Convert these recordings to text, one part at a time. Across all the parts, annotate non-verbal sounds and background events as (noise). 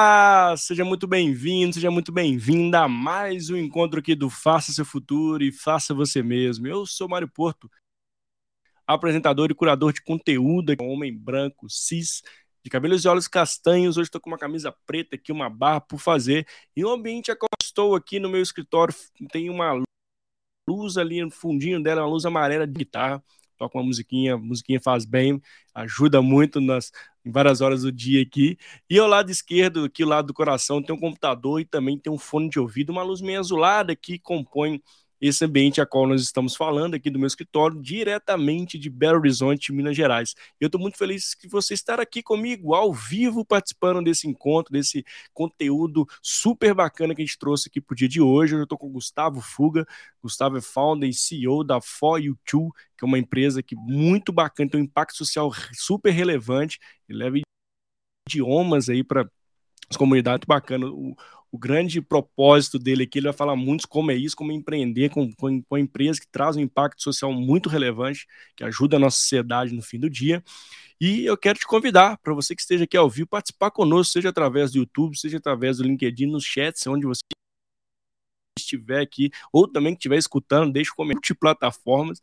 Olá, seja muito bem-vindo, seja muito bem-vinda a mais um encontro aqui do Faça Seu Futuro e Faça Você Mesmo. Eu sou Mário Porto, apresentador e curador de conteúdo, homem branco, cis, de cabelos e olhos castanhos. Hoje estou com uma camisa preta aqui, uma barra por fazer. E o ambiente é como estou aqui no meu escritório tem uma luz ali no fundinho dela, uma luz amarela de guitarra toca uma musiquinha, musiquinha faz bem, ajuda muito nas em várias horas do dia aqui. E ao lado esquerdo, aqui ao lado do coração, tem um computador e também tem um fone de ouvido, uma luz meio azulada que compõe esse ambiente a qual nós estamos falando aqui do meu escritório, diretamente de Belo Horizonte, Minas Gerais. Eu estou muito feliz que você estar aqui comigo, ao vivo, participando desse encontro, desse conteúdo super bacana que a gente trouxe aqui para o dia de hoje. Eu estou com o Gustavo Fuga, Gustavo é founder e CEO da For You Too, que é uma empresa que muito bacana, tem um impacto social super relevante, e leva idiomas aí para as comunidades, bacana. O grande propósito dele aqui, ele vai falar muito como é isso, como empreender com, com, com empresa que traz um impacto social muito relevante, que ajuda a nossa sociedade no fim do dia. E eu quero te convidar, para você que esteja aqui ao vivo, participar conosco, seja através do YouTube, seja através do LinkedIn, nos chats, onde você estiver aqui, ou também que estiver escutando, deixe um comentário de plataformas,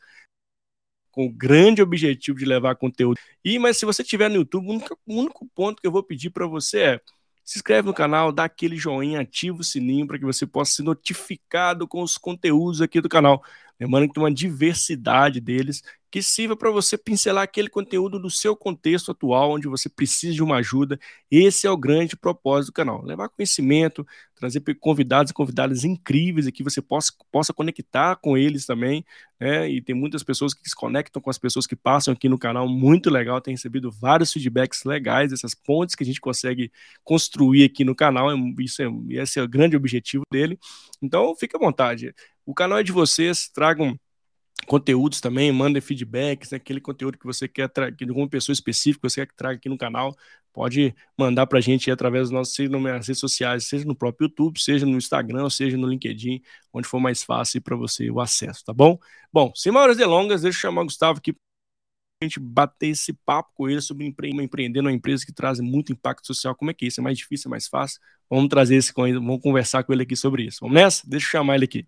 com o grande objetivo de levar conteúdo. E, mas se você estiver no YouTube, o único, o único ponto que eu vou pedir para você é se inscreve no canal, dá aquele joinha, ativa o sininho para que você possa ser notificado com os conteúdos aqui do canal. Lembrando que tem uma diversidade deles que sirva para você pincelar aquele conteúdo do seu contexto atual, onde você precisa de uma ajuda. Esse é o grande propósito do canal: levar conhecimento, trazer convidados e convidadas incríveis aqui, você possa, possa conectar com eles também. Né? E tem muitas pessoas que se conectam com as pessoas que passam aqui no canal, muito legal. Tem recebido vários feedbacks legais, essas pontes que a gente consegue construir aqui no canal. É, isso é, esse é o grande objetivo dele. Então, fique à vontade. O canal é de vocês, tragam conteúdos também, mandem feedbacks, né, aquele conteúdo que você quer trazer, de alguma pessoa específica você quer que traga aqui no canal, pode mandar para a gente através dos nossos redes sociais, seja no próprio YouTube, seja no Instagram, seja no LinkedIn, onde for mais fácil para você o acesso, tá bom? Bom, sem maiores delongas, deixa eu chamar o Gustavo aqui a gente bater esse papo com ele sobre empre empreender numa empresa que traz muito impacto social. Como é que é isso? É mais difícil, é mais fácil? Vamos trazer esse vamos conversar com ele aqui sobre isso. Vamos nessa? Deixa eu chamar ele aqui.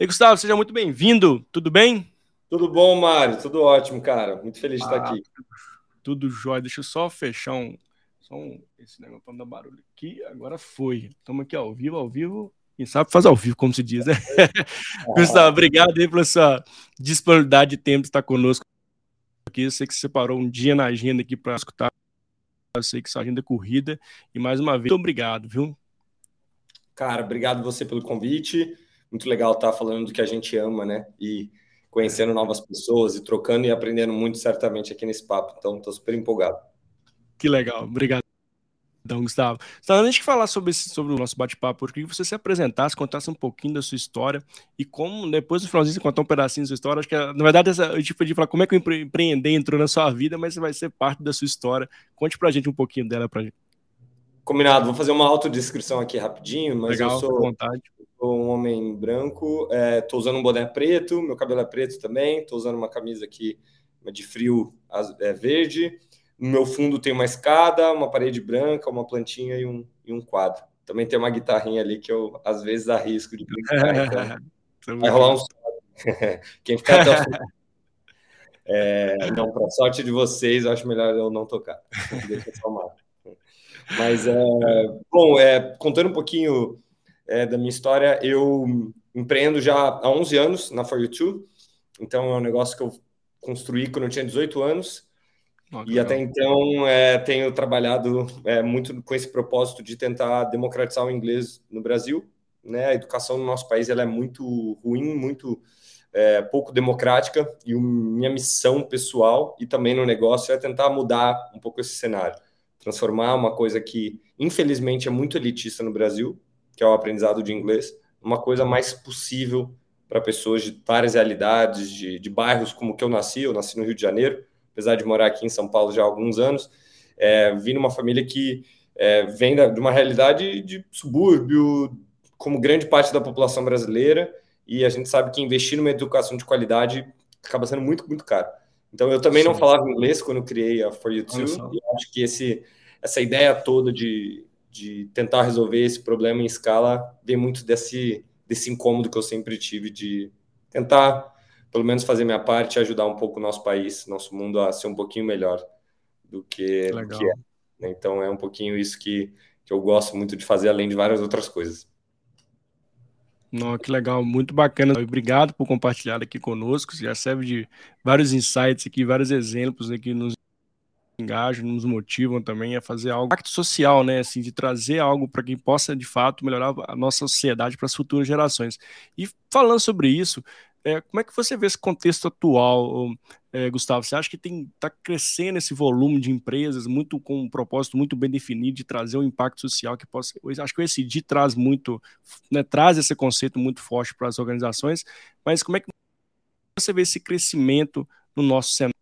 E Gustavo, seja muito bem-vindo. Tudo bem? Tudo bom, Mário? Tudo ótimo, cara. Muito feliz de ah, estar aqui. Tudo jóia. Deixa eu só fechar um, só um, esse negócio para não dar barulho aqui. Agora foi. Estamos aqui ao vivo, ao vivo. Quem sabe faz ao vivo, como se diz, né? (laughs) Gustavo, obrigado aí pela sua disponibilidade de tempo de estar conosco aqui. Eu sei que você separou um dia na agenda aqui para escutar. Eu sei que sua agenda é corrida. E mais uma vez, muito obrigado, viu? Cara, obrigado você pelo convite muito legal estar falando do que a gente ama, né? E conhecendo novas pessoas e trocando e aprendendo muito certamente aqui nesse papo. Então, estou super empolgado. Que legal, obrigado. Então, Gustavo, então, antes de falar sobre, esse, sobre o nosso bate-papo, eu queria que você se apresentasse, contasse um pouquinho da sua história e como, depois do finalzinho, você contar um pedacinho da sua história. Acho que, na verdade, essa, eu te pedi falar como é que o empreender entrou na sua vida, mas vai ser parte da sua história. Conte pra gente um pouquinho dela pra gente. Combinado, vou fazer uma autodescrição aqui rapidinho, mas Legal, eu sou, vontade sou um homem branco, estou é, usando um boné preto, meu cabelo é preto também, estou usando uma camisa aqui de frio é, verde. No meu fundo tem uma escada, uma parede branca, uma plantinha e um, e um quadro. Também tem uma guitarrinha ali que eu às vezes arrisco de brincar. Então (laughs) vai rolar um (laughs) Quem ficar até o. É, não, para sorte de vocês, eu acho melhor eu não tocar. Deixa eu Mas, é, bom, é, contando um pouquinho é, da minha história, eu empreendo já há 11 anos na For You Too, então é um negócio que eu construí quando eu tinha 18 anos, oh, e até então é, tenho trabalhado é, muito com esse propósito de tentar democratizar o inglês no Brasil. Né? A educação no nosso país ela é muito ruim, muito é, pouco democrática, e minha missão pessoal e também no negócio é tentar mudar um pouco esse cenário, transformar uma coisa que infelizmente é muito elitista no Brasil, que é o aprendizado de inglês, uma coisa mais possível para pessoas de várias realidades, de, de, bairros como que eu nasci, eu nasci no Rio de Janeiro, apesar de morar aqui em São Paulo já há alguns anos, é, vim numa família que é, vem da, de uma realidade de subúrbio, como grande parte da população brasileira, e a gente sabe que investir numa educação de qualidade acaba sendo muito, muito caro. Então, eu também Sim. não falava inglês quando eu criei a For You Too, e acho que esse essa ideia toda de, de tentar resolver esse problema em escala vem muito desse, desse incômodo que eu sempre tive de tentar, pelo menos, fazer minha parte e ajudar um pouco o nosso país, nosso mundo a ser um pouquinho melhor do que, do que é. Né? Então, é um pouquinho isso que, que eu gosto muito de fazer, além de várias outras coisas. Não, que legal, muito bacana. Obrigado por compartilhar aqui conosco. Já serve de vários insights aqui, vários exemplos aqui nos engajam, nos motivam também a fazer algo impacto social, né, assim, de trazer algo para quem possa de fato melhorar a nossa sociedade para as futuras gerações. E falando sobre isso, é, como é que você vê esse contexto atual, é, Gustavo? Você acha que está crescendo esse volume de empresas muito com um propósito muito bem definido de trazer um impacto social que possa. Acho que o ESG traz muito, né, traz esse conceito muito forte para as organizações, mas como é que você vê esse crescimento no nosso cenário?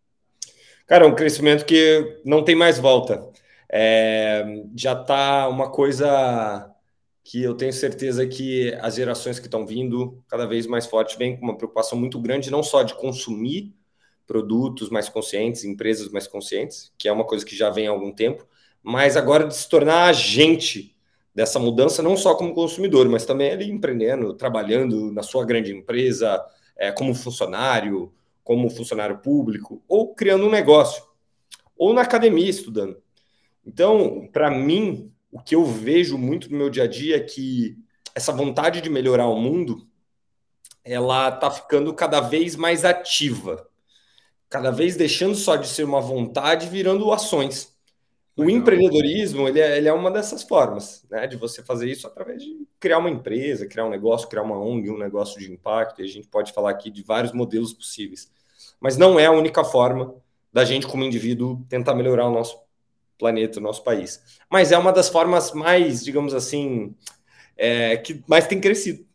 Cara, é um crescimento que não tem mais volta. É, já está uma coisa que eu tenho certeza que as gerações que estão vindo cada vez mais forte vêm com uma preocupação muito grande, não só de consumir produtos mais conscientes, empresas mais conscientes, que é uma coisa que já vem há algum tempo, mas agora de se tornar agente dessa mudança, não só como consumidor, mas também ali empreendendo, trabalhando na sua grande empresa, é, como funcionário, como funcionário público, ou criando um negócio, ou na academia estudando. Então, para mim, o que eu vejo muito no meu dia a dia é que essa vontade de melhorar o mundo, ela está ficando cada vez mais ativa, cada vez deixando só de ser uma vontade, virando ações. O empreendedorismo ele é, ele é, uma dessas formas, né, de você fazer isso através de criar uma empresa, criar um negócio, criar uma ONG, um negócio de impacto. E a gente pode falar aqui de vários modelos possíveis mas não é a única forma da gente, como indivíduo, tentar melhorar o nosso planeta, o nosso país. Mas é uma das formas mais, digamos assim, é, que mais tem crescido.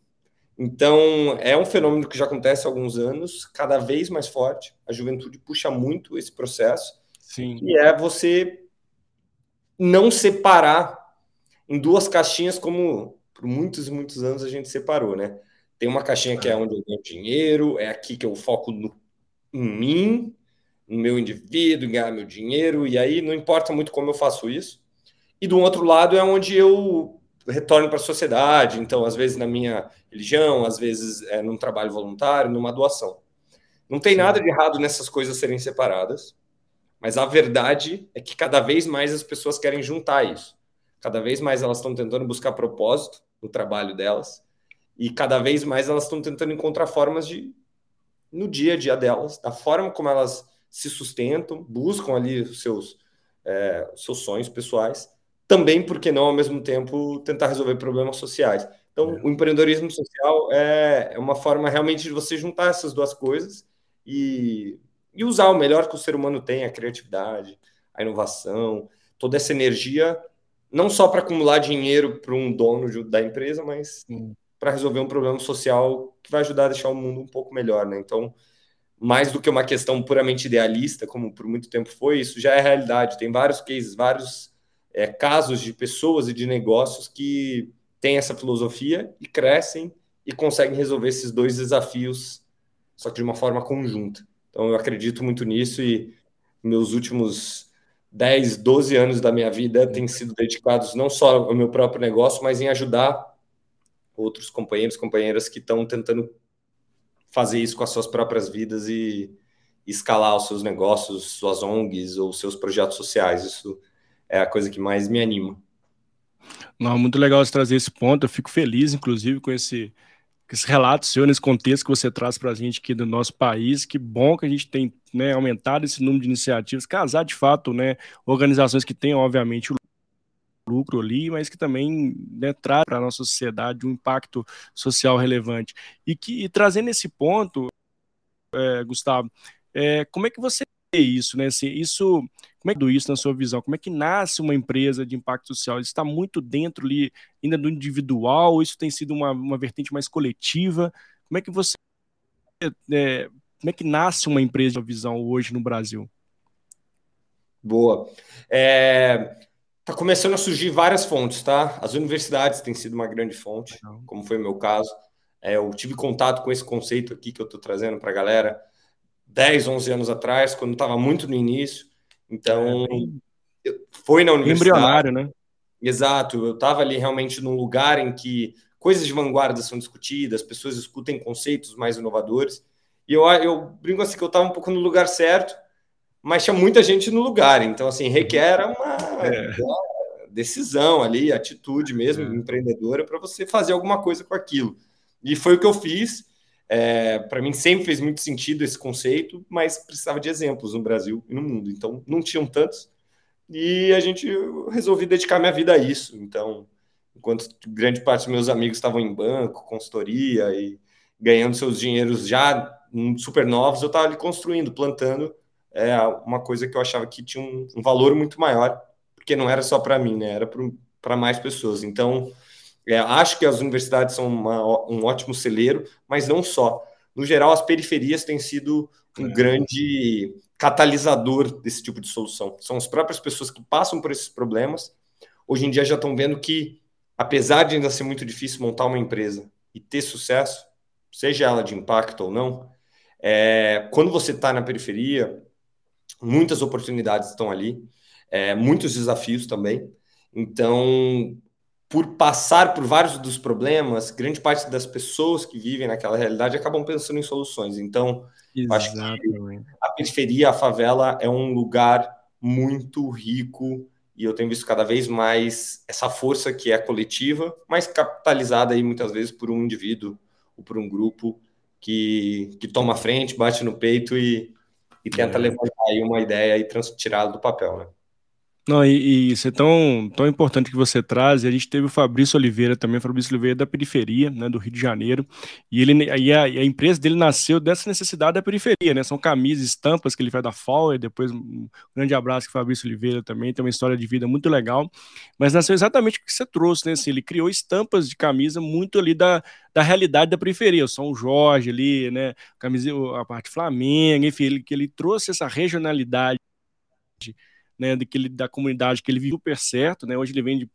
Então, é um fenômeno que já acontece há alguns anos, cada vez mais forte. A juventude puxa muito esse processo. Sim. E é você não separar em duas caixinhas como por muitos e muitos anos a gente separou, né? Tem uma caixinha que é onde eu ganho dinheiro, é aqui que eu foco no em mim, no meu indivíduo, em ganhar meu dinheiro, e aí não importa muito como eu faço isso. E do outro lado é onde eu retorno para a sociedade, então, às vezes na minha religião, às vezes é, num trabalho voluntário, numa doação. Não tem Sim. nada de errado nessas coisas serem separadas, mas a verdade é que cada vez mais as pessoas querem juntar isso. Cada vez mais elas estão tentando buscar propósito no trabalho delas, e cada vez mais elas estão tentando encontrar formas de no dia a dia delas, da forma como elas se sustentam, buscam ali os seus, é, seus sonhos pessoais, também, porque não, ao mesmo tempo, tentar resolver problemas sociais. Então, é. o empreendedorismo social é, é uma forma realmente de você juntar essas duas coisas e, e usar o melhor que o ser humano tem, a criatividade, a inovação, toda essa energia, não só para acumular dinheiro para um dono da empresa, mas para resolver um problema social que vai ajudar a deixar o mundo um pouco melhor, né? Então, mais do que uma questão puramente idealista, como por muito tempo foi, isso já é realidade. Tem vários cases, vários é, casos de pessoas e de negócios que têm essa filosofia e crescem e conseguem resolver esses dois desafios, só que de uma forma conjunta. Então, eu acredito muito nisso e meus últimos 10, 12 anos da minha vida têm sido dedicados não só ao meu próprio negócio, mas em ajudar outros companheiros, companheiras que estão tentando fazer isso com as suas próprias vidas e, escalar os seus negócios, suas ONGs ou seus projetos sociais. Isso é a coisa que mais me anima. Não, muito legal você trazer esse ponto. Eu fico feliz, inclusive, com esse, com esse relato seu, nesse contexto que você traz para a gente aqui do nosso país. Que bom que a gente tem né, aumentado esse número de iniciativas, casar de fato né, organizações que têm, obviamente, o lucro ali, mas que também né, traz para a nossa sociedade um impacto social relevante. E que e trazendo esse ponto, é, Gustavo, é, como é que você vê isso, né? Assim, isso, como é que isso na sua visão? Como é que nasce uma empresa de impacto social? Isso está muito dentro ali ainda do individual? Isso tem sido uma, uma vertente mais coletiva? Como é que você é, como é que nasce uma empresa de visão hoje no Brasil? Boa. É, Está começando a surgir várias fontes, tá? As universidades têm sido uma grande fonte, como foi o meu caso. É, eu tive contato com esse conceito aqui que eu estou trazendo para a galera 10, 11 anos atrás, quando estava muito no início. Então, é, foi na universidade. Embrionário, né? Exato, eu estava ali realmente num lugar em que coisas de vanguarda são discutidas, pessoas escutem conceitos mais inovadores. E eu, eu brinco assim que eu estava um pouco no lugar certo, mas tinha muita gente no lugar. Então, assim, requer uma é. decisão ali, atitude mesmo, é. empreendedora, para você fazer alguma coisa com aquilo. E foi o que eu fiz. É, para mim sempre fez muito sentido esse conceito, mas precisava de exemplos no Brasil e no mundo. Então, não tinham tantos. E a gente resolvi dedicar minha vida a isso. Então, enquanto grande parte dos meus amigos estavam em banco, consultoria e ganhando seus dinheiros já super novos, eu estava ali construindo, plantando é, uma coisa que eu achava que tinha um, um valor muito maior, porque não era só para mim, né? Era para mais pessoas. Então, é, acho que as universidades são uma, um ótimo celeiro, mas não só. No geral, as periferias têm sido um é. grande catalisador desse tipo de solução. São as próprias pessoas que passam por esses problemas. Hoje em dia já estão vendo que, apesar de ainda ser muito difícil montar uma empresa e ter sucesso, seja ela de impacto ou não, é, quando você está na periferia, muitas oportunidades estão ali, é, muitos desafios também. Então, por passar por vários dos problemas, grande parte das pessoas que vivem naquela realidade acabam pensando em soluções. Então, acho que a periferia, a favela, é um lugar muito rico e eu tenho visto cada vez mais essa força que é coletiva, mas capitalizada aí muitas vezes por um indivíduo ou por um grupo que, que toma frente, bate no peito e, e tenta é. levantar aí uma ideia e tirá-la do papel, né? Não, e, e, isso é tão, tão importante que você traz. A gente teve o Fabrício Oliveira também, o Fabrício Oliveira é da periferia, né, do Rio de Janeiro. E ele e a, e a, empresa dele nasceu dessa necessidade da periferia, né? São camisas, estampas que ele faz da e depois um grande abraço para o Fabrício Oliveira também, tem uma história de vida muito legal. Mas nasceu exatamente o que você trouxe, né? Assim, ele criou estampas de camisa muito ali da, da realidade da periferia, São Jorge ali, né? Camisa, a parte Flamengo, enfim, ele, que ele trouxe essa regionalidade né, daquele, da comunidade que ele viu super certo, né, hoje ele vem de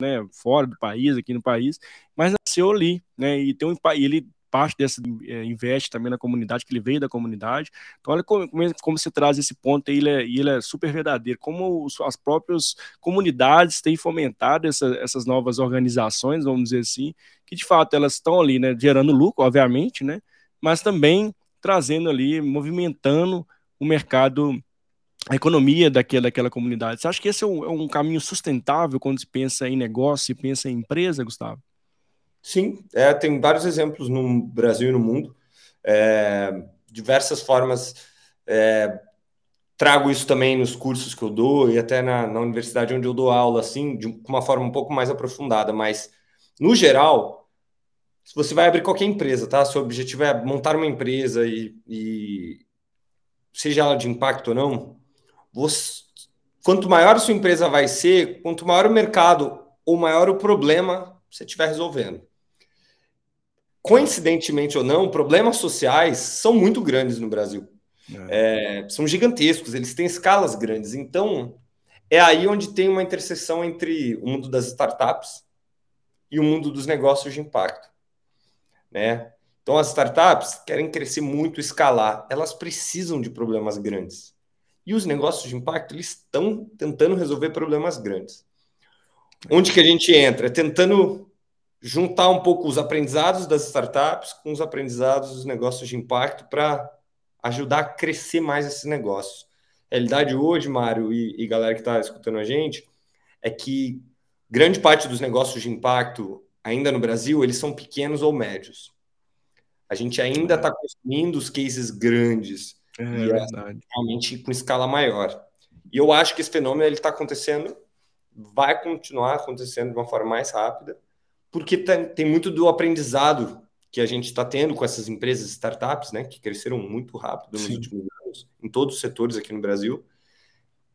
né, fora do país, aqui no país, mas nasceu ali, né, e tem um, ele parte dessa é, investe também na comunidade, que ele veio da comunidade. Então, olha como, como você traz esse ponto aí, ele é, ele é super verdadeiro. Como os, as próprias comunidades têm fomentado essa, essas novas organizações, vamos dizer assim, que de fato elas estão ali, né, gerando lucro, obviamente, né, mas também trazendo ali, movimentando o mercado a economia daquela, daquela comunidade. Você acha que esse é um, é um, caminho sustentável quando se pensa em negócio e pensa em empresa, Gustavo? Sim, é, tem vários exemplos no Brasil e no mundo. É, diversas formas. É, trago isso também nos cursos que eu dou e até na, na universidade onde eu dou aula, assim, de uma forma um pouco mais aprofundada. Mas, no geral, se você vai abrir qualquer empresa, tá? Seu objetivo é montar uma empresa e, e seja ela de impacto ou não, você, quanto maior a sua empresa vai ser, quanto maior o mercado ou maior o problema você estiver resolvendo. Coincidentemente ou não, problemas sociais são muito grandes no Brasil. É. É, são gigantescos, eles têm escalas grandes. Então, é aí onde tem uma interseção entre o mundo das startups e o mundo dos negócios de impacto. Né? Então, as startups querem crescer muito, escalar, elas precisam de problemas grandes. E os negócios de impacto, eles estão tentando resolver problemas grandes. Onde que a gente entra? É tentando juntar um pouco os aprendizados das startups com os aprendizados dos negócios de impacto para ajudar a crescer mais esses negócios. A realidade hoje, Mário e, e galera que está escutando a gente, é que grande parte dos negócios de impacto, ainda no Brasil, eles são pequenos ou médios. A gente ainda está construindo os cases grandes, é, e é verdade. realmente com escala maior. E eu acho que esse fenômeno está acontecendo, vai continuar acontecendo de uma forma mais rápida, porque tem, tem muito do aprendizado que a gente está tendo com essas empresas startups, né, que cresceram muito rápido nos Sim. últimos anos, em todos os setores aqui no Brasil,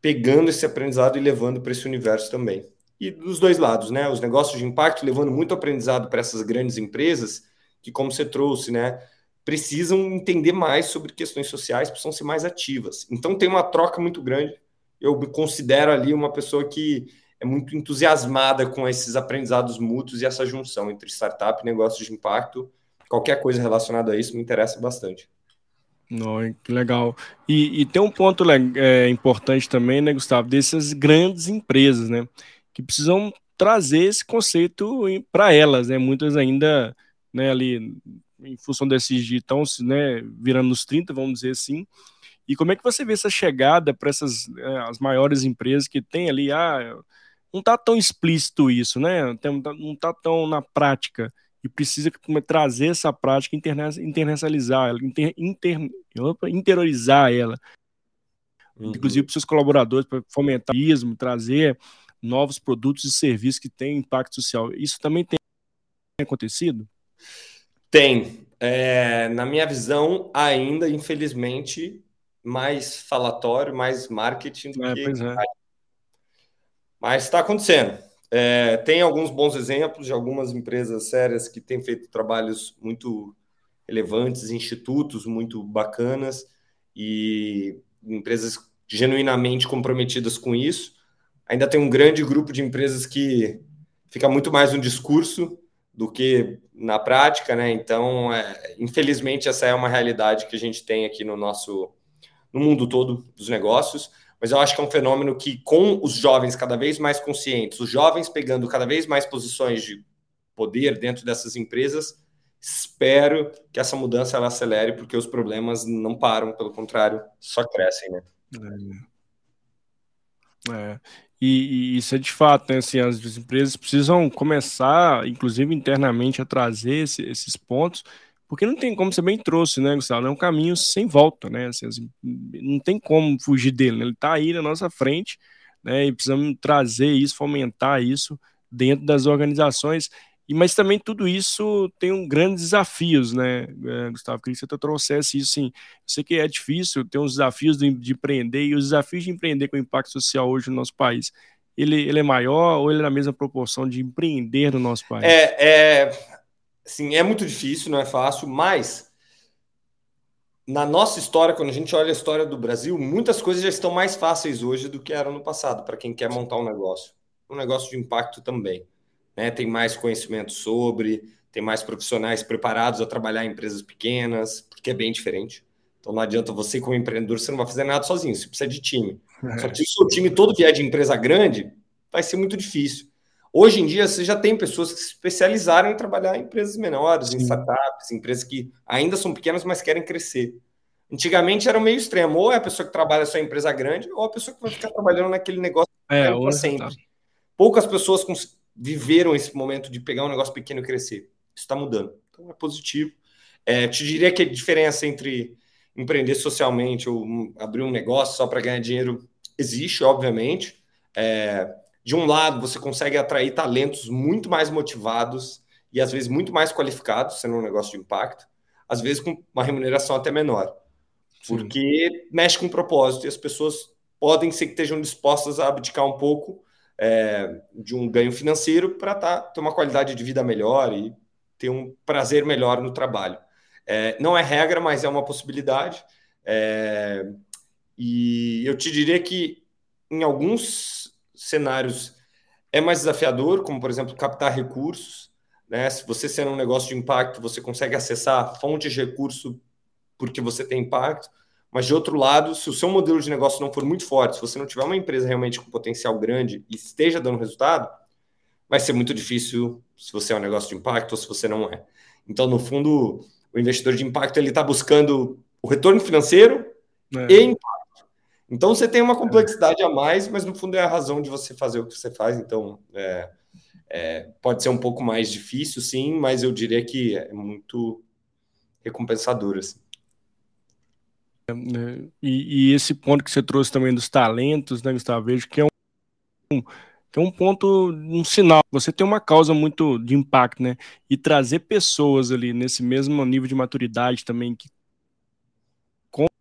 pegando esse aprendizado e levando para esse universo também. E dos dois lados, né, os negócios de impacto levando muito aprendizado para essas grandes empresas, que como você trouxe, né, precisam entender mais sobre questões sociais, precisam ser mais ativas. Então tem uma troca muito grande. Eu me considero ali uma pessoa que é muito entusiasmada com esses aprendizados mútuos e essa junção entre startup e negócios de impacto. Qualquer coisa relacionada a isso me interessa bastante. Não, que legal. E, e tem um ponto é, importante também, né, Gustavo, dessas grandes empresas, né, que precisam trazer esse conceito para elas, né, muitas ainda, né, ali, em função desses de estão, né, virando nos 30, vamos dizer assim, e como é que você vê essa chegada para essas é, as maiores empresas que tem ali, ah, não está tão explícito isso, né, não está tão na prática, e precisa trazer essa prática, internacionalizar ela, inter, inter, interiorizar ela, uhum. inclusive para os seus colaboradores, para fomentar o trazer novos produtos e serviços que têm impacto social. Isso também tem acontecido? Tem. É, na minha visão, ainda, infelizmente, mais falatório, mais marketing do é, que. É. Mas está acontecendo. É, tem alguns bons exemplos de algumas empresas sérias que têm feito trabalhos muito relevantes, institutos muito bacanas e empresas genuinamente comprometidas com isso. Ainda tem um grande grupo de empresas que fica muito mais no discurso do que na prática, né? Então, é, infelizmente, essa é uma realidade que a gente tem aqui no nosso no mundo todo dos negócios mas eu acho que é um fenômeno que, com os jovens cada vez mais conscientes, os jovens pegando cada vez mais posições de poder dentro dessas empresas, espero que essa mudança ela acelere, porque os problemas não param, pelo contrário, só crescem, né? É. é. E, e, isso é de fato, né? Assim, as empresas precisam começar, inclusive internamente, a trazer esse, esses pontos porque não tem como, você bem trouxe, né, Gustavo? É um caminho sem volta, né? Assim, assim, não tem como fugir dele, né? Ele está aí na nossa frente, né? E precisamos trazer isso, fomentar isso dentro das organizações. E, mas também tudo isso tem um grandes desafios, né, é, Gustavo? Queria que você trouxesse isso, sim. Eu sei que é difícil, tem uns desafios de, de empreender, e os desafios de empreender com impacto social hoje no nosso país, ele, ele é maior ou ele é na mesma proporção de empreender no nosso país? É, é Sim, é muito difícil, não é fácil, mas na nossa história, quando a gente olha a história do Brasil, muitas coisas já estão mais fáceis hoje do que eram no passado, para quem quer montar um negócio. Um negócio de impacto também. Né? Tem mais conhecimento sobre, tem mais profissionais preparados a trabalhar em empresas pequenas, porque é bem diferente. Então não adianta você, como empreendedor, você não vai fazer nada sozinho, você precisa de time. É. Só que se o seu time todo vier de empresa grande, vai ser muito difícil. Hoje em dia, você já tem pessoas que se especializaram em trabalhar em empresas menores, Sim. em startups, empresas que ainda são pequenas, mas querem crescer. Antigamente era meio extremo, ou é a pessoa que trabalha só em empresa grande, ou a pessoa que vai ficar trabalhando naquele negócio é, para sempre. Tá. Poucas pessoas viveram esse momento de pegar um negócio pequeno e crescer. Isso está mudando. Então é positivo. É, te diria que a diferença entre empreender socialmente ou abrir um negócio só para ganhar dinheiro existe, obviamente. É, de um lado, você consegue atrair talentos muito mais motivados e às vezes muito mais qualificados, sendo um negócio de impacto, às vezes com uma remuneração até menor, Sim. porque mexe com propósito e as pessoas podem ser que estejam dispostas a abdicar um pouco é, de um ganho financeiro para tá, ter uma qualidade de vida melhor e ter um prazer melhor no trabalho. É, não é regra, mas é uma possibilidade. É, e eu te diria que em alguns cenários é mais desafiador, como por exemplo captar recursos. Né? Se você sendo um negócio de impacto, você consegue acessar fontes de recurso porque você tem impacto. Mas de outro lado, se o seu modelo de negócio não for muito forte, se você não tiver uma empresa realmente com potencial grande e esteja dando resultado, vai ser muito difícil se você é um negócio de impacto ou se você não é. Então, no fundo, o investidor de impacto ele está buscando o retorno financeiro é. e impacto. Então você tem uma complexidade a mais, mas no fundo é a razão de você fazer o que você faz. Então é, é, pode ser um pouco mais difícil, sim, mas eu diria que é muito recompensador. Assim. Né, e, e, esse ponto que você trouxe também dos talentos, né, Gustavo? Vejo que é um, que é um ponto, um sinal. Você tem uma causa muito de impacto, né? E trazer pessoas ali nesse mesmo nível de maturidade também que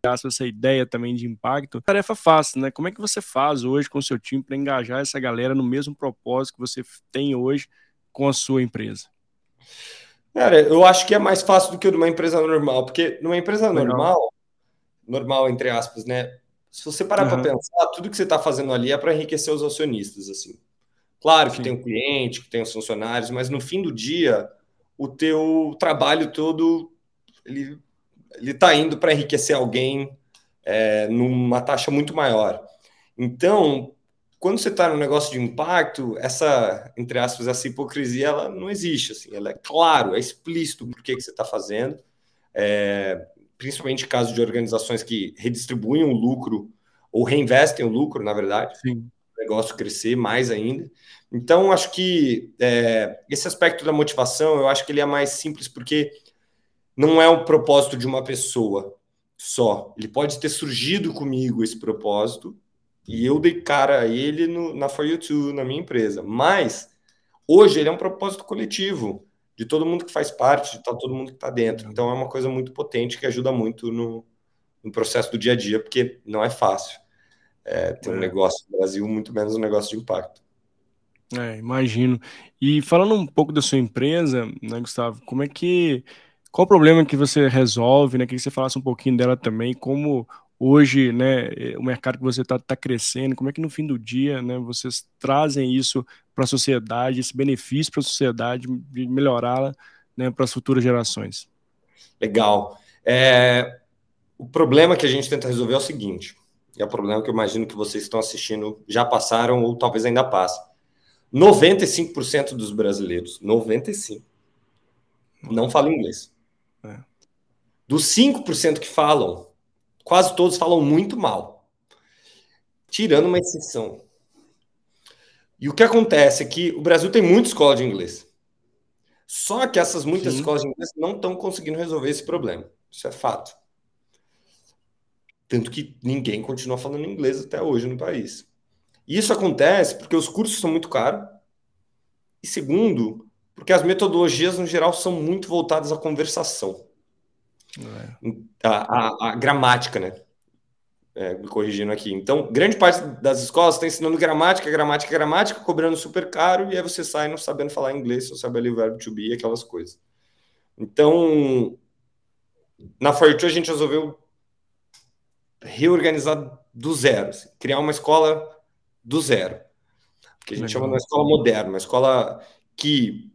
essa ideia também de impacto, tarefa fácil, né? Como é que você faz hoje com o seu time para engajar essa galera no mesmo propósito que você tem hoje com a sua empresa? Cara, eu acho que é mais fácil do que numa empresa normal, porque numa empresa Legal. normal, normal entre aspas, né? Se você parar uhum. para pensar, tudo que você está fazendo ali é para enriquecer os acionistas, assim. Claro que Sim. tem o cliente, que tem os funcionários, mas no fim do dia, o teu trabalho todo ele ele está indo para enriquecer alguém é, numa taxa muito maior. Então, quando você está no negócio de impacto, essa, entre aspas, essa hipocrisia, ela não existe. Assim, ela é claro, é explícito por que, que você está fazendo. É, principalmente caso de organizações que redistribuem o lucro ou reinvestem o lucro, na verdade, Sim. o negócio crescer mais ainda. Então, acho que é, esse aspecto da motivação, eu acho que ele é mais simples porque não é o propósito de uma pessoa só. Ele pode ter surgido comigo esse propósito e eu dei cara a ele no, na For You Too, na minha empresa. Mas hoje ele é um propósito coletivo de todo mundo que faz parte, de todo mundo que está dentro. Então é uma coisa muito potente que ajuda muito no, no processo do dia a dia, porque não é fácil é, ter é. um negócio no Brasil, muito menos um negócio de impacto. É, imagino. E falando um pouco da sua empresa, né, Gustavo, como é que. Qual o problema que você resolve, né? Queria que você falasse um pouquinho dela também, como hoje, né, o mercado que você está tá crescendo, como é que no fim do dia, né, vocês trazem isso para a sociedade, esse benefício para a sociedade, de melhorá-la, né, para as futuras gerações? Legal. É, o problema que a gente tenta resolver é o seguinte, é o problema que eu imagino que vocês estão assistindo já passaram ou talvez ainda passem. 95% dos brasileiros, 95, não falam inglês. É. Dos 5% que falam, quase todos falam muito mal, tirando uma exceção. E o que acontece é que o Brasil tem muita escola de inglês. Só que essas muitas Sim. escolas de inglês não estão conseguindo resolver esse problema. Isso é fato. Tanto que ninguém continua falando inglês até hoje no país. E isso acontece porque os cursos são muito caros. E segundo, porque as metodologias, no geral, são muito voltadas à conversação. É. A, a, a, gramática, né? É, me corrigindo aqui. Então, grande parte das escolas está ensinando gramática, gramática, gramática, cobrando super caro, e aí você sai não sabendo falar inglês, só sabe ali o verbo to be, aquelas coisas. Então, na Fortune a gente resolveu reorganizar do zero, assim, criar uma escola do zero. Que a gente Legal. chama de uma escola moderna, uma escola que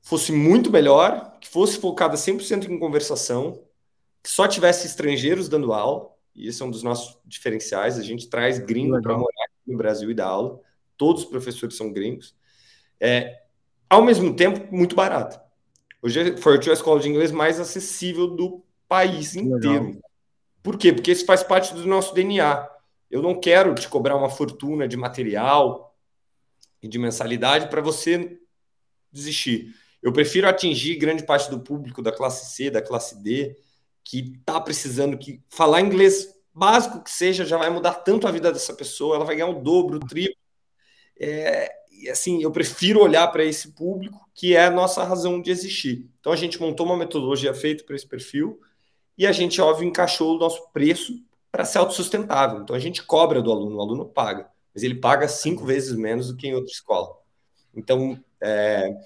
fosse muito melhor, que fosse focada 100% em conversação, que só tivesse estrangeiros dando aula, e esse é um dos nossos diferenciais, a gente traz gringo para morar no Brasil e dar aula, todos os professores são gringos, é, ao mesmo tempo, muito barato. Hoje Fortune é a escola de inglês mais acessível do país inteiro. Legal. Por quê? Porque isso faz parte do nosso DNA. Eu não quero te cobrar uma fortuna de material e de mensalidade para você desistir. Eu prefiro atingir grande parte do público da classe C, da classe D, que está precisando que falar inglês básico que seja já vai mudar tanto a vida dessa pessoa, ela vai ganhar o dobro, o triplo. É, e assim, eu prefiro olhar para esse público que é a nossa razão de existir. Então a gente montou uma metodologia feita para esse perfil e a gente, óbvio, encaixou o nosso preço para ser autossustentável. Então a gente cobra do aluno, o aluno paga, mas ele paga cinco vezes menos do que em outra escola. Então, é,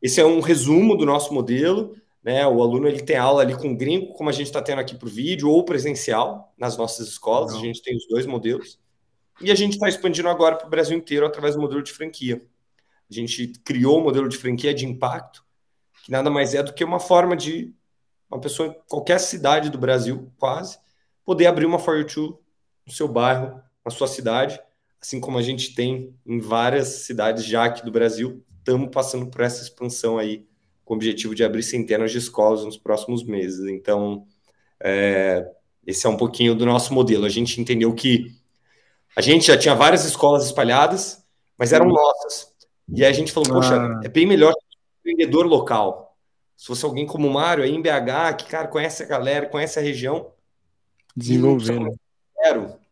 esse é um resumo do nosso modelo. Né? O aluno ele tem aula ali com gringo, como a gente está tendo aqui por vídeo, ou presencial nas nossas escolas. Não. A gente tem os dois modelos. E a gente está expandindo agora para o Brasil inteiro através do modelo de franquia. A gente criou o um modelo de franquia de impacto, que nada mais é do que uma forma de uma pessoa em qualquer cidade do Brasil, quase, poder abrir uma For You no seu bairro, na sua cidade, assim como a gente tem em várias cidades já aqui do Brasil, estamos passando por essa expansão aí, com o objetivo de abrir centenas de escolas nos próximos meses. Então, é, esse é um pouquinho do nosso modelo. A gente entendeu que a gente já tinha várias escolas espalhadas, mas eram nossas. E aí a gente falou, poxa, ah. é bem melhor empreendedor local. Se fosse alguém como o Mário aí em BH, que, cara, conhece a galera, conhece a região. Desenvolvendo. Zero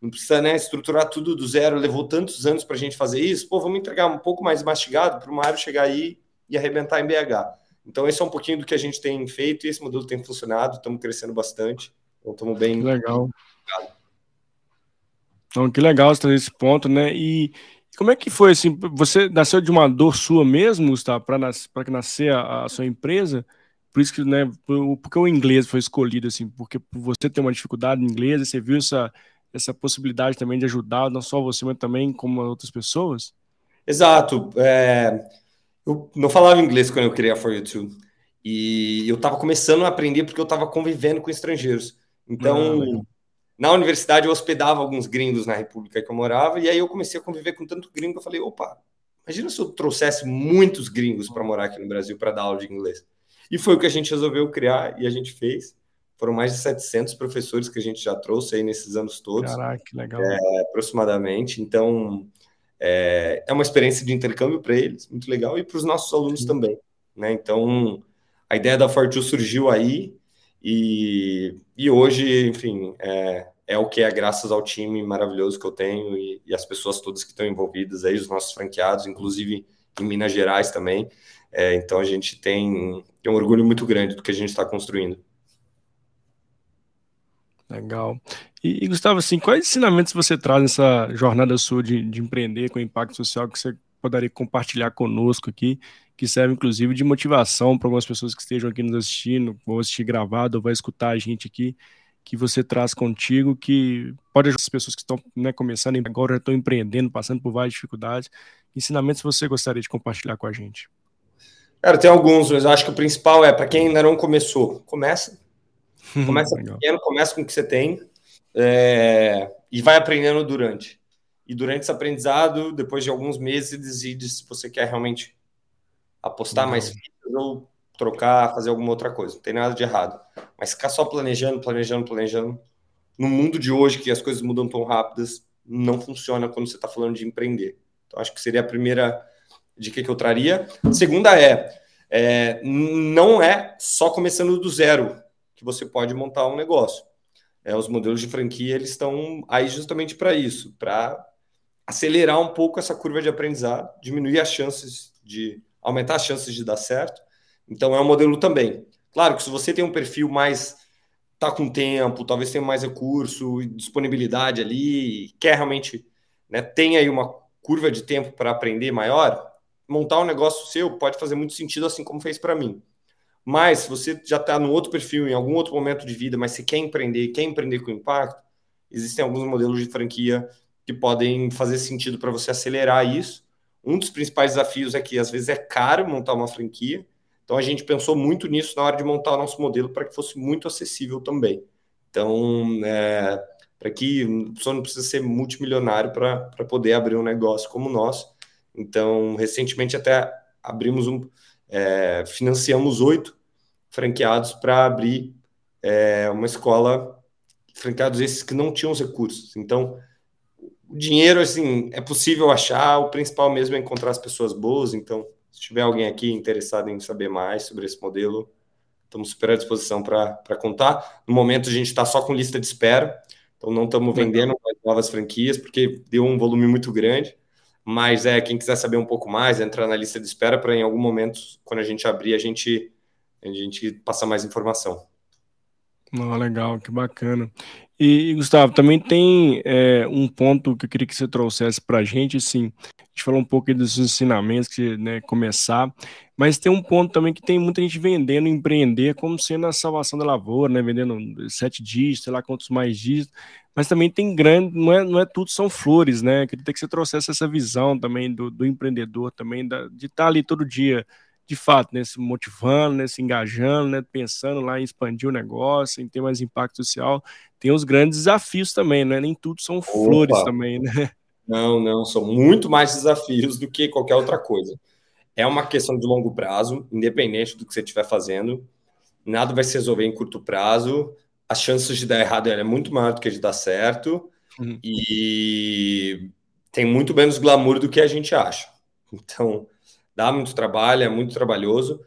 não precisa né, estruturar tudo do zero, levou tantos anos para a gente fazer isso, pô, vamos entregar um pouco mais mastigado para o Mário chegar aí e arrebentar em BH. Então, esse é um pouquinho do que a gente tem feito e esse modelo tem funcionado, estamos crescendo bastante, então estamos bem. Legal. Então, que legal você trazer esse ponto, né? E como é que foi assim? Você nasceu de uma dor sua mesmo, Gustavo, para nas, que nascer a, a, sua empresa? Por isso que, né? Porque o inglês foi escolhido, assim, porque você tem uma dificuldade em inglês, você viu essa essa possibilidade também de ajudar, não só você, mas também como outras pessoas? Exato. É, eu não falava inglês quando eu criei a For You Too. E eu estava começando a aprender porque eu estava convivendo com estrangeiros. Então, ah, na universidade eu hospedava alguns gringos na república que eu morava, e aí eu comecei a conviver com tanto gringo, eu falei, opa, imagina se eu trouxesse muitos gringos para morar aqui no Brasil para dar aula de inglês. E foi o que a gente resolveu criar e a gente fez. Foram mais de 700 professores que a gente já trouxe aí nesses anos todos. Caraca, que legal. É, aproximadamente. Então, é, é, uma experiência de intercâmbio para eles, muito legal, e para os nossos alunos Sim. também. Né? Então, a ideia da Fortune surgiu aí, e, e hoje, enfim, é, é o que é graças ao time maravilhoso que eu tenho e, e as pessoas todas que estão envolvidas aí, os nossos franqueados, inclusive em Minas Gerais também. É, então a gente tem, tem um orgulho muito grande do que a gente está construindo. Legal. E, e, Gustavo, assim, quais ensinamentos você traz nessa jornada sua de, de empreender com impacto social que você poderia compartilhar conosco aqui, que serve inclusive de motivação para algumas pessoas que estejam aqui nos assistindo, vão assistir gravado ou vai escutar a gente aqui, que você traz contigo, que pode ajudar as pessoas que estão né, começando agora, já estão empreendendo, passando por várias dificuldades. Ensinamentos você gostaria de compartilhar com a gente? Cara, tem alguns, mas eu acho que o principal é para quem ainda não começou, começa. (laughs) Começa pequeno, começa com o que você tem é, e vai aprendendo durante. E durante esse aprendizado, depois de alguns meses, você decide se você quer realmente apostar uhum. mais ou trocar, fazer alguma outra coisa. Não tem nada de errado. Mas ficar só planejando, planejando, planejando, no mundo de hoje, que as coisas mudam tão rápidas, não funciona quando você está falando de empreender. Então, acho que seria a primeira dica que eu traria. A segunda é, é, não é só começando do zero que você pode montar um negócio. É, os modelos de franquia eles estão aí justamente para isso, para acelerar um pouco essa curva de aprendizado, diminuir as chances de aumentar as chances de dar certo. Então é um modelo também. Claro que se você tem um perfil mais tá com tempo, talvez tenha mais recurso, disponibilidade ali, quer realmente, né, tem aí uma curva de tempo para aprender maior, montar um negócio seu pode fazer muito sentido, assim como fez para mim. Mas se você já está no outro perfil, em algum outro momento de vida, mas você quer empreender, quer empreender com impacto, existem alguns modelos de franquia que podem fazer sentido para você acelerar isso. Um dos principais desafios é que às vezes é caro montar uma franquia, então a gente pensou muito nisso na hora de montar o nosso modelo para que fosse muito acessível também. Então, é, para que a pessoa não precisa ser multimilionário para poder abrir um negócio como o nosso. Então, recentemente até abrimos um, é, financiamos oito franqueados para abrir é, uma escola, franqueados esses que não tinham os recursos. Então, o dinheiro, assim, é possível achar, o principal mesmo é encontrar as pessoas boas. Então, se tiver alguém aqui interessado em saber mais sobre esse modelo, estamos super à disposição para contar. No momento, a gente está só com lista de espera, então não estamos vendendo novas franquias, porque deu um volume muito grande. Mas é quem quiser saber um pouco mais, entrar na lista de espera para em algum momento, quando a gente abrir, a gente, a gente passar mais informação. Oh, legal, que bacana. E, Gustavo, também tem é, um ponto que eu queria que você trouxesse para a gente, assim, a gente falou um pouco dos ensinamentos, que né, começar, mas tem um ponto também que tem muita gente vendendo empreender como sendo a salvação da lavoura, né, vendendo sete dígitos, sei lá quantos mais dígitos, mas também tem grande, não é, não é tudo são flores, né? Queria que você trouxesse essa visão também do, do empreendedor, também da, de estar ali todo dia, de fato, né, se motivando, né, se engajando, né, pensando lá em expandir o negócio, em ter mais impacto social. Tem os grandes desafios também, né? Nem tudo são flores Opa. também, né? Não, não, são muito mais desafios do que qualquer outra coisa. É uma questão de longo prazo, independente do que você estiver fazendo. Nada vai se resolver em curto prazo as chances de dar errado é muito maior do que de dar certo uhum. e tem muito menos glamour do que a gente acha. Então, dá muito trabalho, é muito trabalhoso.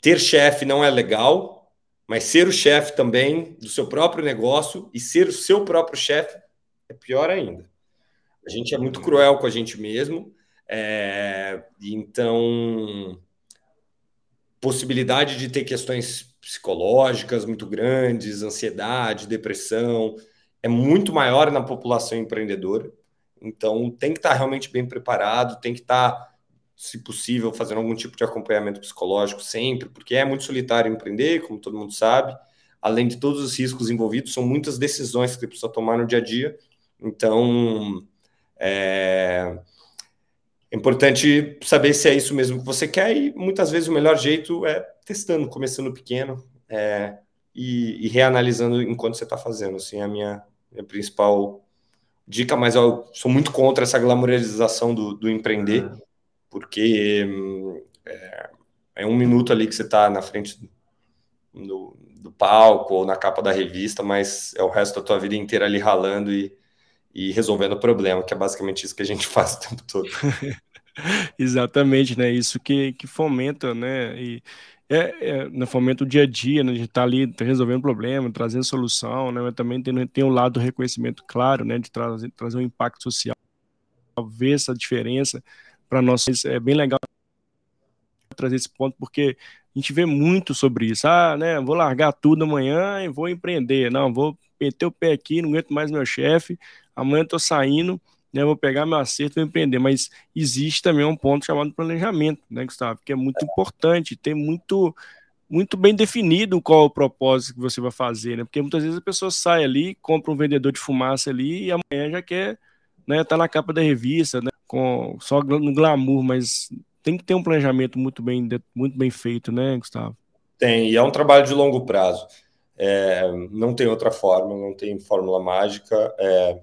Ter chefe não é legal, mas ser o chefe também do seu próprio negócio e ser o seu próprio chefe é pior ainda. A gente é muito cruel com a gente mesmo, é, então possibilidade de ter questões psicológicas muito grandes, ansiedade, depressão, é muito maior na população empreendedora. Então, tem que estar realmente bem preparado, tem que estar, se possível, fazendo algum tipo de acompanhamento psicológico sempre, porque é muito solitário empreender, como todo mundo sabe. Além de todos os riscos envolvidos, são muitas decisões que você precisa tomar no dia a dia. Então, é... é importante saber se é isso mesmo que você quer e muitas vezes o melhor jeito é testando, começando pequeno é, e, e, reanalisando enquanto você está fazendo. Assim, é a minha, minha, principal dica, mas eu sou muito contra essa glamorização do, do empreender, uhum. Porque é, é, um minuto ali que você está na frente do, do palco ou na capa da revista, mas é o resto da tua vida inteira ali ralando e e resolvendo o problema, que é basicamente isso que a gente (laughs) faz o tempo todo. (laughs) Exatamente, né? Isso que, que fomenta, né? E é, é né, fomenta o dia a dia, né? A gente tá ali resolvendo problema, trazendo solução, né? Mas também tem, tem um lado do reconhecimento claro, né? De trazer, trazer um impacto social, ver essa diferença para nós. É bem legal trazer esse ponto, porque a gente vê muito sobre isso. Ah, né? Vou largar tudo amanhã e vou empreender. Não, vou meter o pé aqui, não aguento mais meu chefe, amanhã estou saindo, né, vou pegar meu acerto e empreender. Mas existe também um ponto chamado planejamento, né, Gustavo, que é muito importante, ter muito muito bem definido qual é o propósito que você vai fazer, né? Porque muitas vezes a pessoa sai ali, compra um vendedor de fumaça ali e amanhã já quer, né, tá na capa da revista, né, com só no glamour, mas tem que ter um planejamento muito bem muito bem feito, né, Gustavo? Tem, e é um trabalho de longo prazo. É, não tem outra forma, não tem fórmula mágica. É,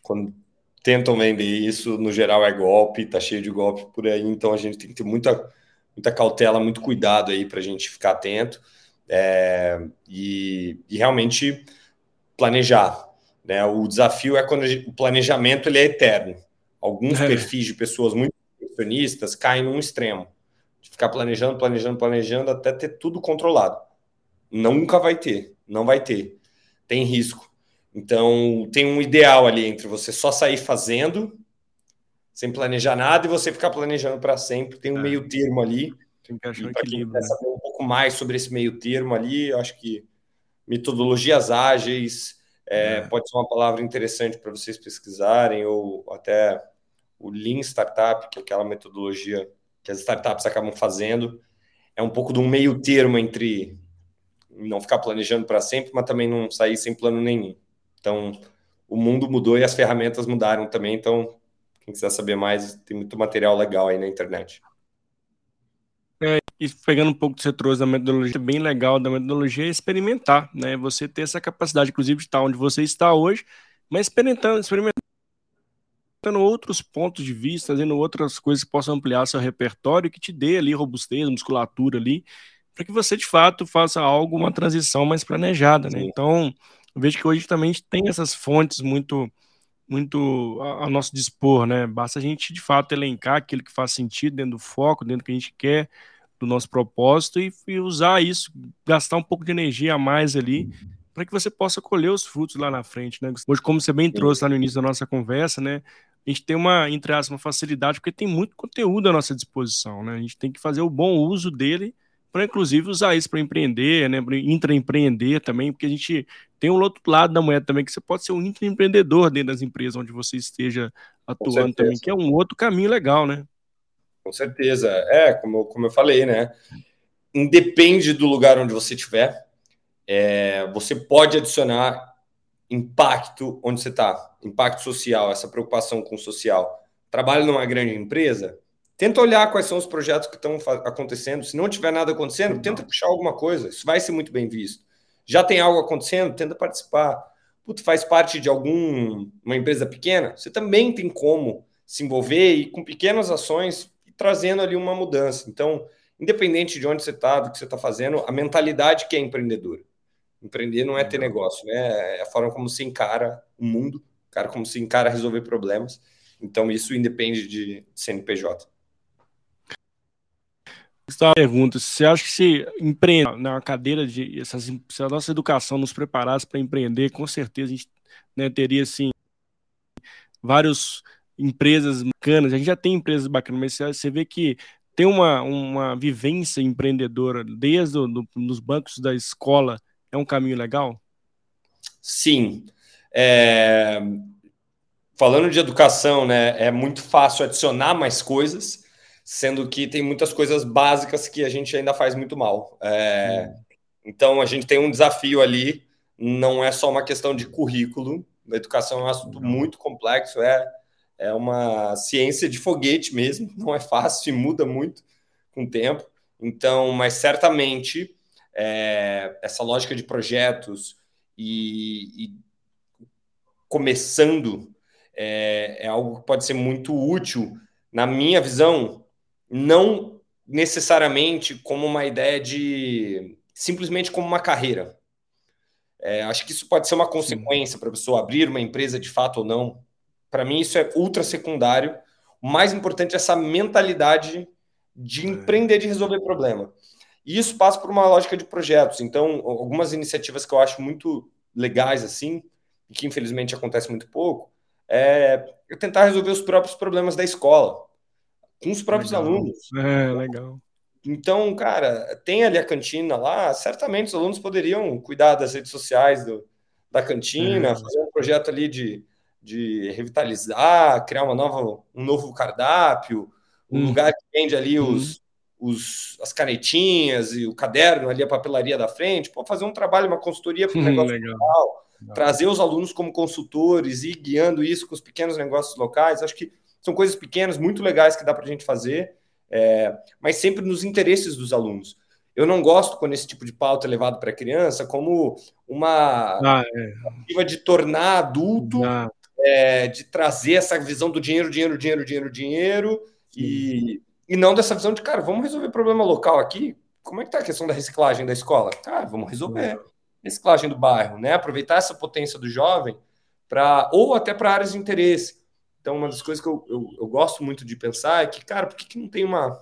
quando tentam vender isso, no geral é golpe, tá cheio de golpe por aí, então a gente tem que ter muita, muita cautela, muito cuidado aí para a gente ficar atento é, e, e, realmente planejar. Né? O desafio é quando gente, o planejamento ele é eterno. Alguns é. perfis de pessoas muito perfeccionistas caem num extremo de ficar planejando, planejando, planejando até ter tudo controlado. Nunca vai ter, não vai ter. Tem risco. Então, tem um ideal ali entre você só sair fazendo, sem planejar nada, e você ficar planejando para sempre. Tem um é. meio termo ali. Tem que achar um equilíbrio. Quem né? saber um pouco mais sobre esse meio termo ali, acho que metodologias ágeis é, é. pode ser uma palavra interessante para vocês pesquisarem, ou até o Lean Startup, que é aquela metodologia que as startups acabam fazendo. É um pouco de um meio termo entre não ficar planejando para sempre, mas também não sair sem plano nenhum. Então, o mundo mudou e as ferramentas mudaram também. Então, quem quiser saber mais, tem muito material legal aí na internet. E pegando um pouco que você trouxe da metodologia, bem legal da metodologia é experimentar, né? Você ter essa capacidade, inclusive, de estar onde você está hoje, mas experimentando, experimentando outros pontos de vista, fazendo outras coisas que possam ampliar seu repertório, que te dê ali robustez, musculatura ali, para que você de fato faça algo, uma transição mais planejada, né? Então, eu vejo que hoje também a gente tem essas fontes muito muito a, nosso dispor, né? Basta a gente de fato elencar aquilo que faz sentido dentro do foco, dentro do que a gente quer, do nosso propósito e, e usar isso, gastar um pouco de energia a mais ali para que você possa colher os frutos lá na frente, né? Hoje, como você bem trouxe lá no início da nossa conversa, né? A gente tem uma, entre aspas, uma facilidade porque tem muito conteúdo à nossa disposição, né? A gente tem que fazer o bom uso dele para inclusive usar isso para empreender, né, para intraempreender também, porque a gente tem um outro lado da moeda também, que você pode ser um intraempreendedor dentro das empresas onde você esteja atuando também, que é um outro caminho legal, né? Com certeza. É, como, como eu falei, né? Independe do lugar onde você estiver, é, você pode adicionar impacto onde você está, impacto social, essa preocupação com o social. Trabalha numa grande empresa, Tenta olhar quais são os projetos que estão acontecendo. Se não tiver nada acontecendo, tenta puxar alguma coisa. Isso vai ser muito bem visto. Já tem algo acontecendo? Tenta participar. Puta, faz parte de alguma empresa pequena? Você também tem como se envolver e com pequenas ações trazendo ali uma mudança. Então, independente de onde você está, do que você está fazendo, a mentalidade que é empreendedora. Empreender não é ter negócio, né? É a forma como se encara o mundo, cara, como se encara resolver problemas. Então, isso independe de CNPJ. Uma pergunta, você acha que se empreender na cadeira de essas, se a nossa educação nos preparasse para empreender, com certeza a gente né, teria assim várias empresas bacanas. A gente já tem empresas bacanas, mas você vê que tem uma, uma vivência empreendedora desde do, nos bancos da escola é um caminho legal? Sim. É... Falando de educação, né, é muito fácil adicionar mais coisas sendo que tem muitas coisas básicas que a gente ainda faz muito mal. É, então, a gente tem um desafio ali, não é só uma questão de currículo, a educação é um assunto muito complexo, é, é uma ciência de foguete mesmo, (laughs) não é fácil e muda muito com o tempo. Então, mas certamente é, essa lógica de projetos e, e começando é, é, algo que pode ser muito útil, na minha visão, não necessariamente como uma ideia de simplesmente como uma carreira. É, acho que isso pode ser uma consequência para a pessoa abrir uma empresa de fato ou não. Para mim, isso é ultra secundário. O mais importante é essa mentalidade de é. empreender, de resolver problema. E isso passa por uma lógica de projetos. Então, algumas iniciativas que eu acho muito legais, assim, e que infelizmente acontece muito pouco, é tentar resolver os próprios problemas da escola, com os próprios legal. alunos. É, legal. Então, cara, tem ali a cantina lá, certamente os alunos poderiam cuidar das redes sociais do, da cantina, é. fazer um projeto ali de, de revitalizar, criar uma nova, um novo cardápio, um hum. lugar que vende ali hum. os, os, as canetinhas e o caderno ali, a papelaria da frente, pode fazer um trabalho, uma consultoria para o (laughs) negócio local, trazer os alunos como consultores e guiando isso com os pequenos negócios locais. Acho que são coisas pequenas, muito legais que dá para a gente fazer é, mas sempre nos interesses dos alunos. Eu não gosto quando esse tipo de pauta é levado para a criança como uma ah, é. de tornar adulto, é, de trazer essa visão do dinheiro, dinheiro, dinheiro, dinheiro, dinheiro, e, e não dessa visão de, cara, vamos resolver problema local aqui. Como é que está a questão da reciclagem da escola? Cara, vamos resolver. Reciclagem do bairro, né? Aproveitar essa potência do jovem para ou até para áreas de interesse. Então, uma das coisas que eu, eu, eu gosto muito de pensar é que, cara, por que, que não tem uma,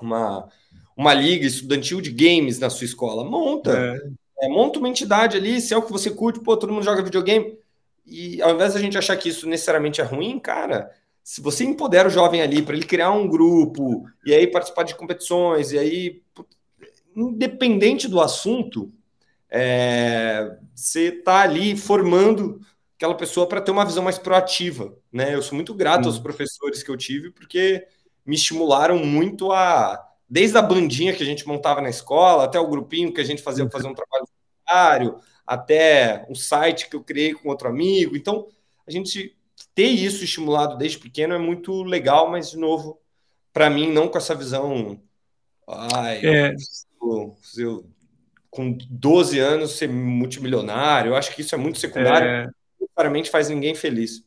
uma, uma liga estudantil de games na sua escola? Monta. É. É, monta uma entidade ali, se é o que você curte, pô, todo mundo joga videogame. E ao invés da gente achar que isso necessariamente é ruim, cara, se você empodera o jovem ali para ele criar um grupo e aí participar de competições, e aí, independente do assunto, é, você está ali formando aquela pessoa para ter uma visão mais proativa, né? Eu sou muito grato aos professores que eu tive porque me estimularam muito a desde a bandinha que a gente montava na escola, até o grupinho que a gente fazia fazer um trabalho voluntário, até um site que eu criei com outro amigo. Então, a gente ter isso estimulado desde pequeno é muito legal, mas de novo, para mim não com essa visão ai, é. eu, eu, com 12 anos ser multimilionário, eu acho que isso é muito secundário. É necessariamente faz ninguém feliz.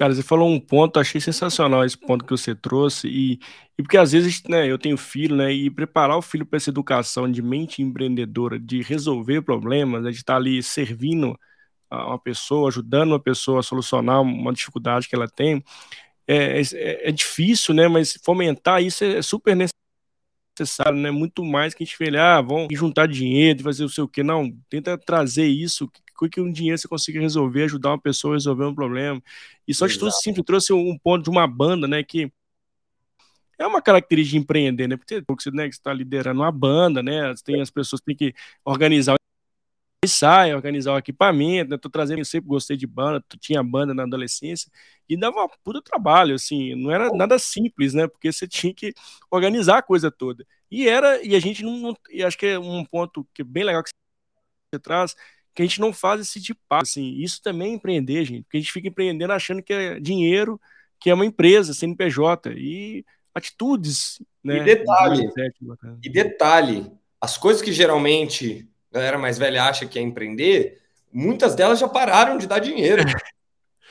Cara, você falou um ponto, achei sensacional esse ponto que você trouxe, e, e porque às vezes né, eu tenho filho, né, e preparar o filho para essa educação de mente empreendedora, de resolver problemas, né, de estar ali servindo uma pessoa, ajudando uma pessoa a solucionar uma dificuldade que ela tem, é, é, é difícil, né, mas fomentar isso é super necessário, né, muito mais que a gente fala, ah, vão juntar dinheiro, fazer o seu o quê, não, tenta trazer isso, que um dinheiro você consiga resolver, ajudar uma pessoa a resolver um problema. E só de tudo simples trouxe um ponto de uma banda, né, que é uma característica de empreender, né? Porque você né, está liderando uma banda, né? Tem as pessoas que têm que organizar o ensaio, organizar o equipamento, né? Tô trazendo, eu sempre gostei de banda, tinha banda na adolescência e dava um puta trabalho, assim, não era nada simples, né? Porque você tinha que organizar a coisa toda. E era, e a gente não, não e acho que é um ponto que é bem legal que você traz, que a gente não faz esse tipo assim. Isso também é empreender, gente, porque a gente fica empreendendo achando que é dinheiro, que é uma empresa, CNPJ, e atitudes, né? E detalhe, e detalhe, as coisas que geralmente a galera mais velha acha que é empreender, muitas delas já pararam de dar dinheiro. (laughs)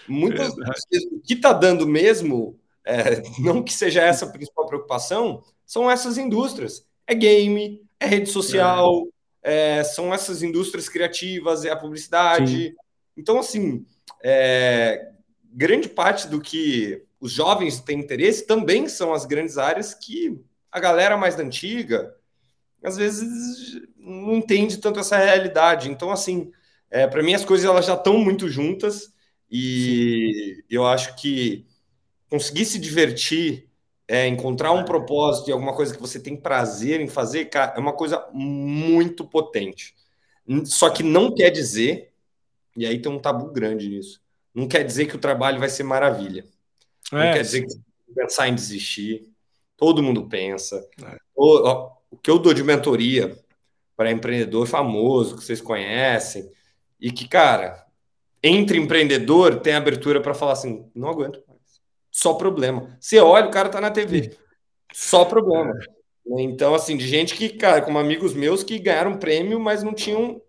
Muitas o que está dando mesmo, é, (laughs) não que seja essa a principal preocupação, são essas indústrias. É game, é rede social, é é, são essas indústrias criativas, é a publicidade. Sim. Então, assim, é, grande parte do que os jovens têm interesse também são as grandes áreas que a galera mais antiga às vezes não entende tanto essa realidade. Então, assim, é, para mim as coisas elas já estão muito juntas e Sim. eu acho que conseguir se divertir é, encontrar um propósito e alguma coisa que você tem prazer em fazer, cara, é uma coisa muito potente. Só que não quer dizer, e aí tem um tabu grande nisso, não quer dizer que o trabalho vai ser maravilha. Não é, quer dizer que pensar em desistir. Todo mundo pensa. É. O, o que eu dou de mentoria para empreendedor famoso, que vocês conhecem, e que, cara, entre empreendedor tem abertura para falar assim: não aguento. Só problema. Você olha, o cara tá na TV. Só problema. Então, assim, de gente que, cara, como amigos meus que ganharam prêmio, mas não tinham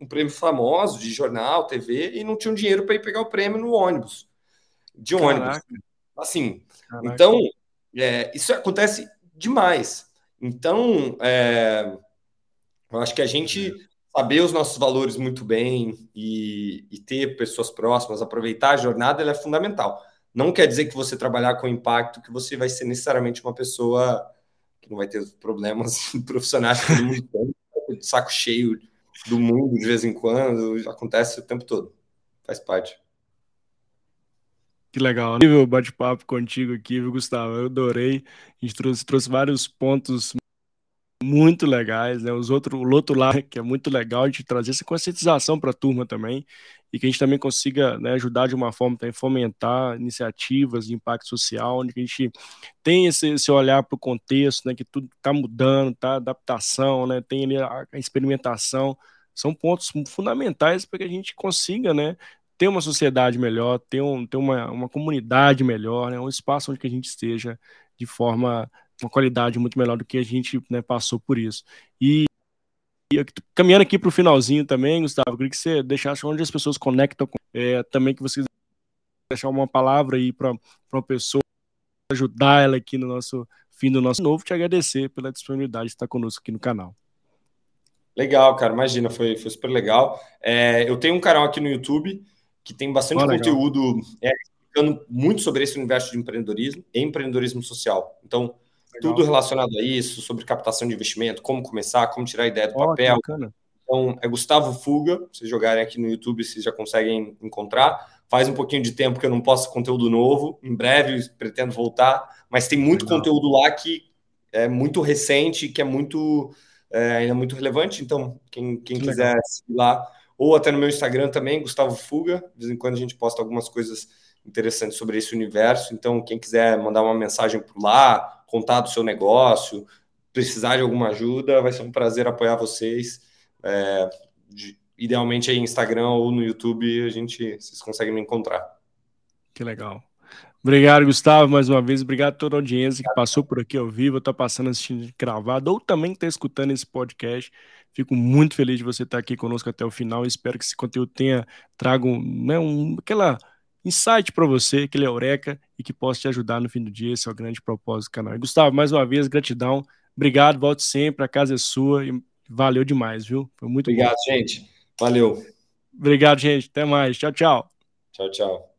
um prêmio famoso de jornal, TV, e não tinham dinheiro para ir pegar o prêmio no ônibus. De um ônibus. Assim. Caraca. Então, é, isso acontece demais. Então, é, eu acho que a gente saber os nossos valores muito bem e, e ter pessoas próximas, aproveitar a jornada, é fundamental. Não quer dizer que você trabalhar com impacto, que você vai ser necessariamente uma pessoa que não vai ter problemas (laughs) profissionais todo mundo tem, saco cheio do mundo de vez em quando, acontece o tempo todo. Faz parte. Que legal. Nível bate-papo contigo aqui, viu, Gustavo? Eu adorei. A gente trouxe, trouxe vários pontos muito legais, né? Os outros, o outro lá, que é muito legal de trazer essa conscientização para a turma também, e que a gente também consiga né, ajudar de uma forma também fomentar iniciativas de impacto social, onde a gente tem esse, esse olhar para o contexto, né, que tudo está mudando, tá adaptação, né, tem ali a, a experimentação, são pontos fundamentais para que a gente consiga, né, ter uma sociedade melhor, ter, um, ter uma, uma comunidade melhor, né, um espaço onde que a gente esteja de forma uma qualidade muito melhor do que a gente né, passou por isso. E, caminhando aqui para o finalzinho também, Gustavo, eu queria que você deixasse onde as pessoas conectam, com, é, também que vocês deixar uma palavra aí para uma pessoa ajudar ela aqui no nosso fim do nosso novo, te agradecer pela disponibilidade de estar conosco aqui no canal. Legal, cara, imagina, foi, foi super legal. É, eu tenho um canal aqui no YouTube que tem bastante conteúdo é, explicando muito sobre esse universo de empreendedorismo e empreendedorismo social. Então. Tudo relacionado a isso, sobre captação de investimento, como começar, como tirar a ideia do oh, papel. Então, é Gustavo Fuga, se jogarem aqui no YouTube, vocês já conseguem encontrar. Faz um pouquinho de tempo que eu não posto conteúdo novo, em breve pretendo voltar, mas tem muito Legal. conteúdo lá que é muito recente, que é muito é, ainda muito relevante. Então, quem, quem quiser seguir lá, ou até no meu Instagram também, Gustavo Fuga, de vez em quando a gente posta algumas coisas interessantes sobre esse universo. Então, quem quiser mandar uma mensagem por lá, contar do seu negócio, precisar de alguma ajuda, vai ser um prazer apoiar vocês. É, de, idealmente aí Instagram ou no YouTube, a gente vocês conseguem me encontrar. Que legal. Obrigado, Gustavo, mais uma vez. Obrigado a toda a audiência que passou por aqui ao vivo, está passando assistindo gravado ou também está escutando esse podcast. Fico muito feliz de você estar aqui conosco até o final. Espero que esse conteúdo tenha trago né, um, aquela insight para você, aquele eureka e que possa te ajudar no fim do dia. Esse é o grande propósito do canal. E, Gustavo, mais uma vez, gratidão. Obrigado, volte sempre, a casa é sua e valeu demais, viu? Foi muito Obrigado, bom. gente. Valeu. Obrigado, gente. Até mais. Tchau, tchau. Tchau, tchau.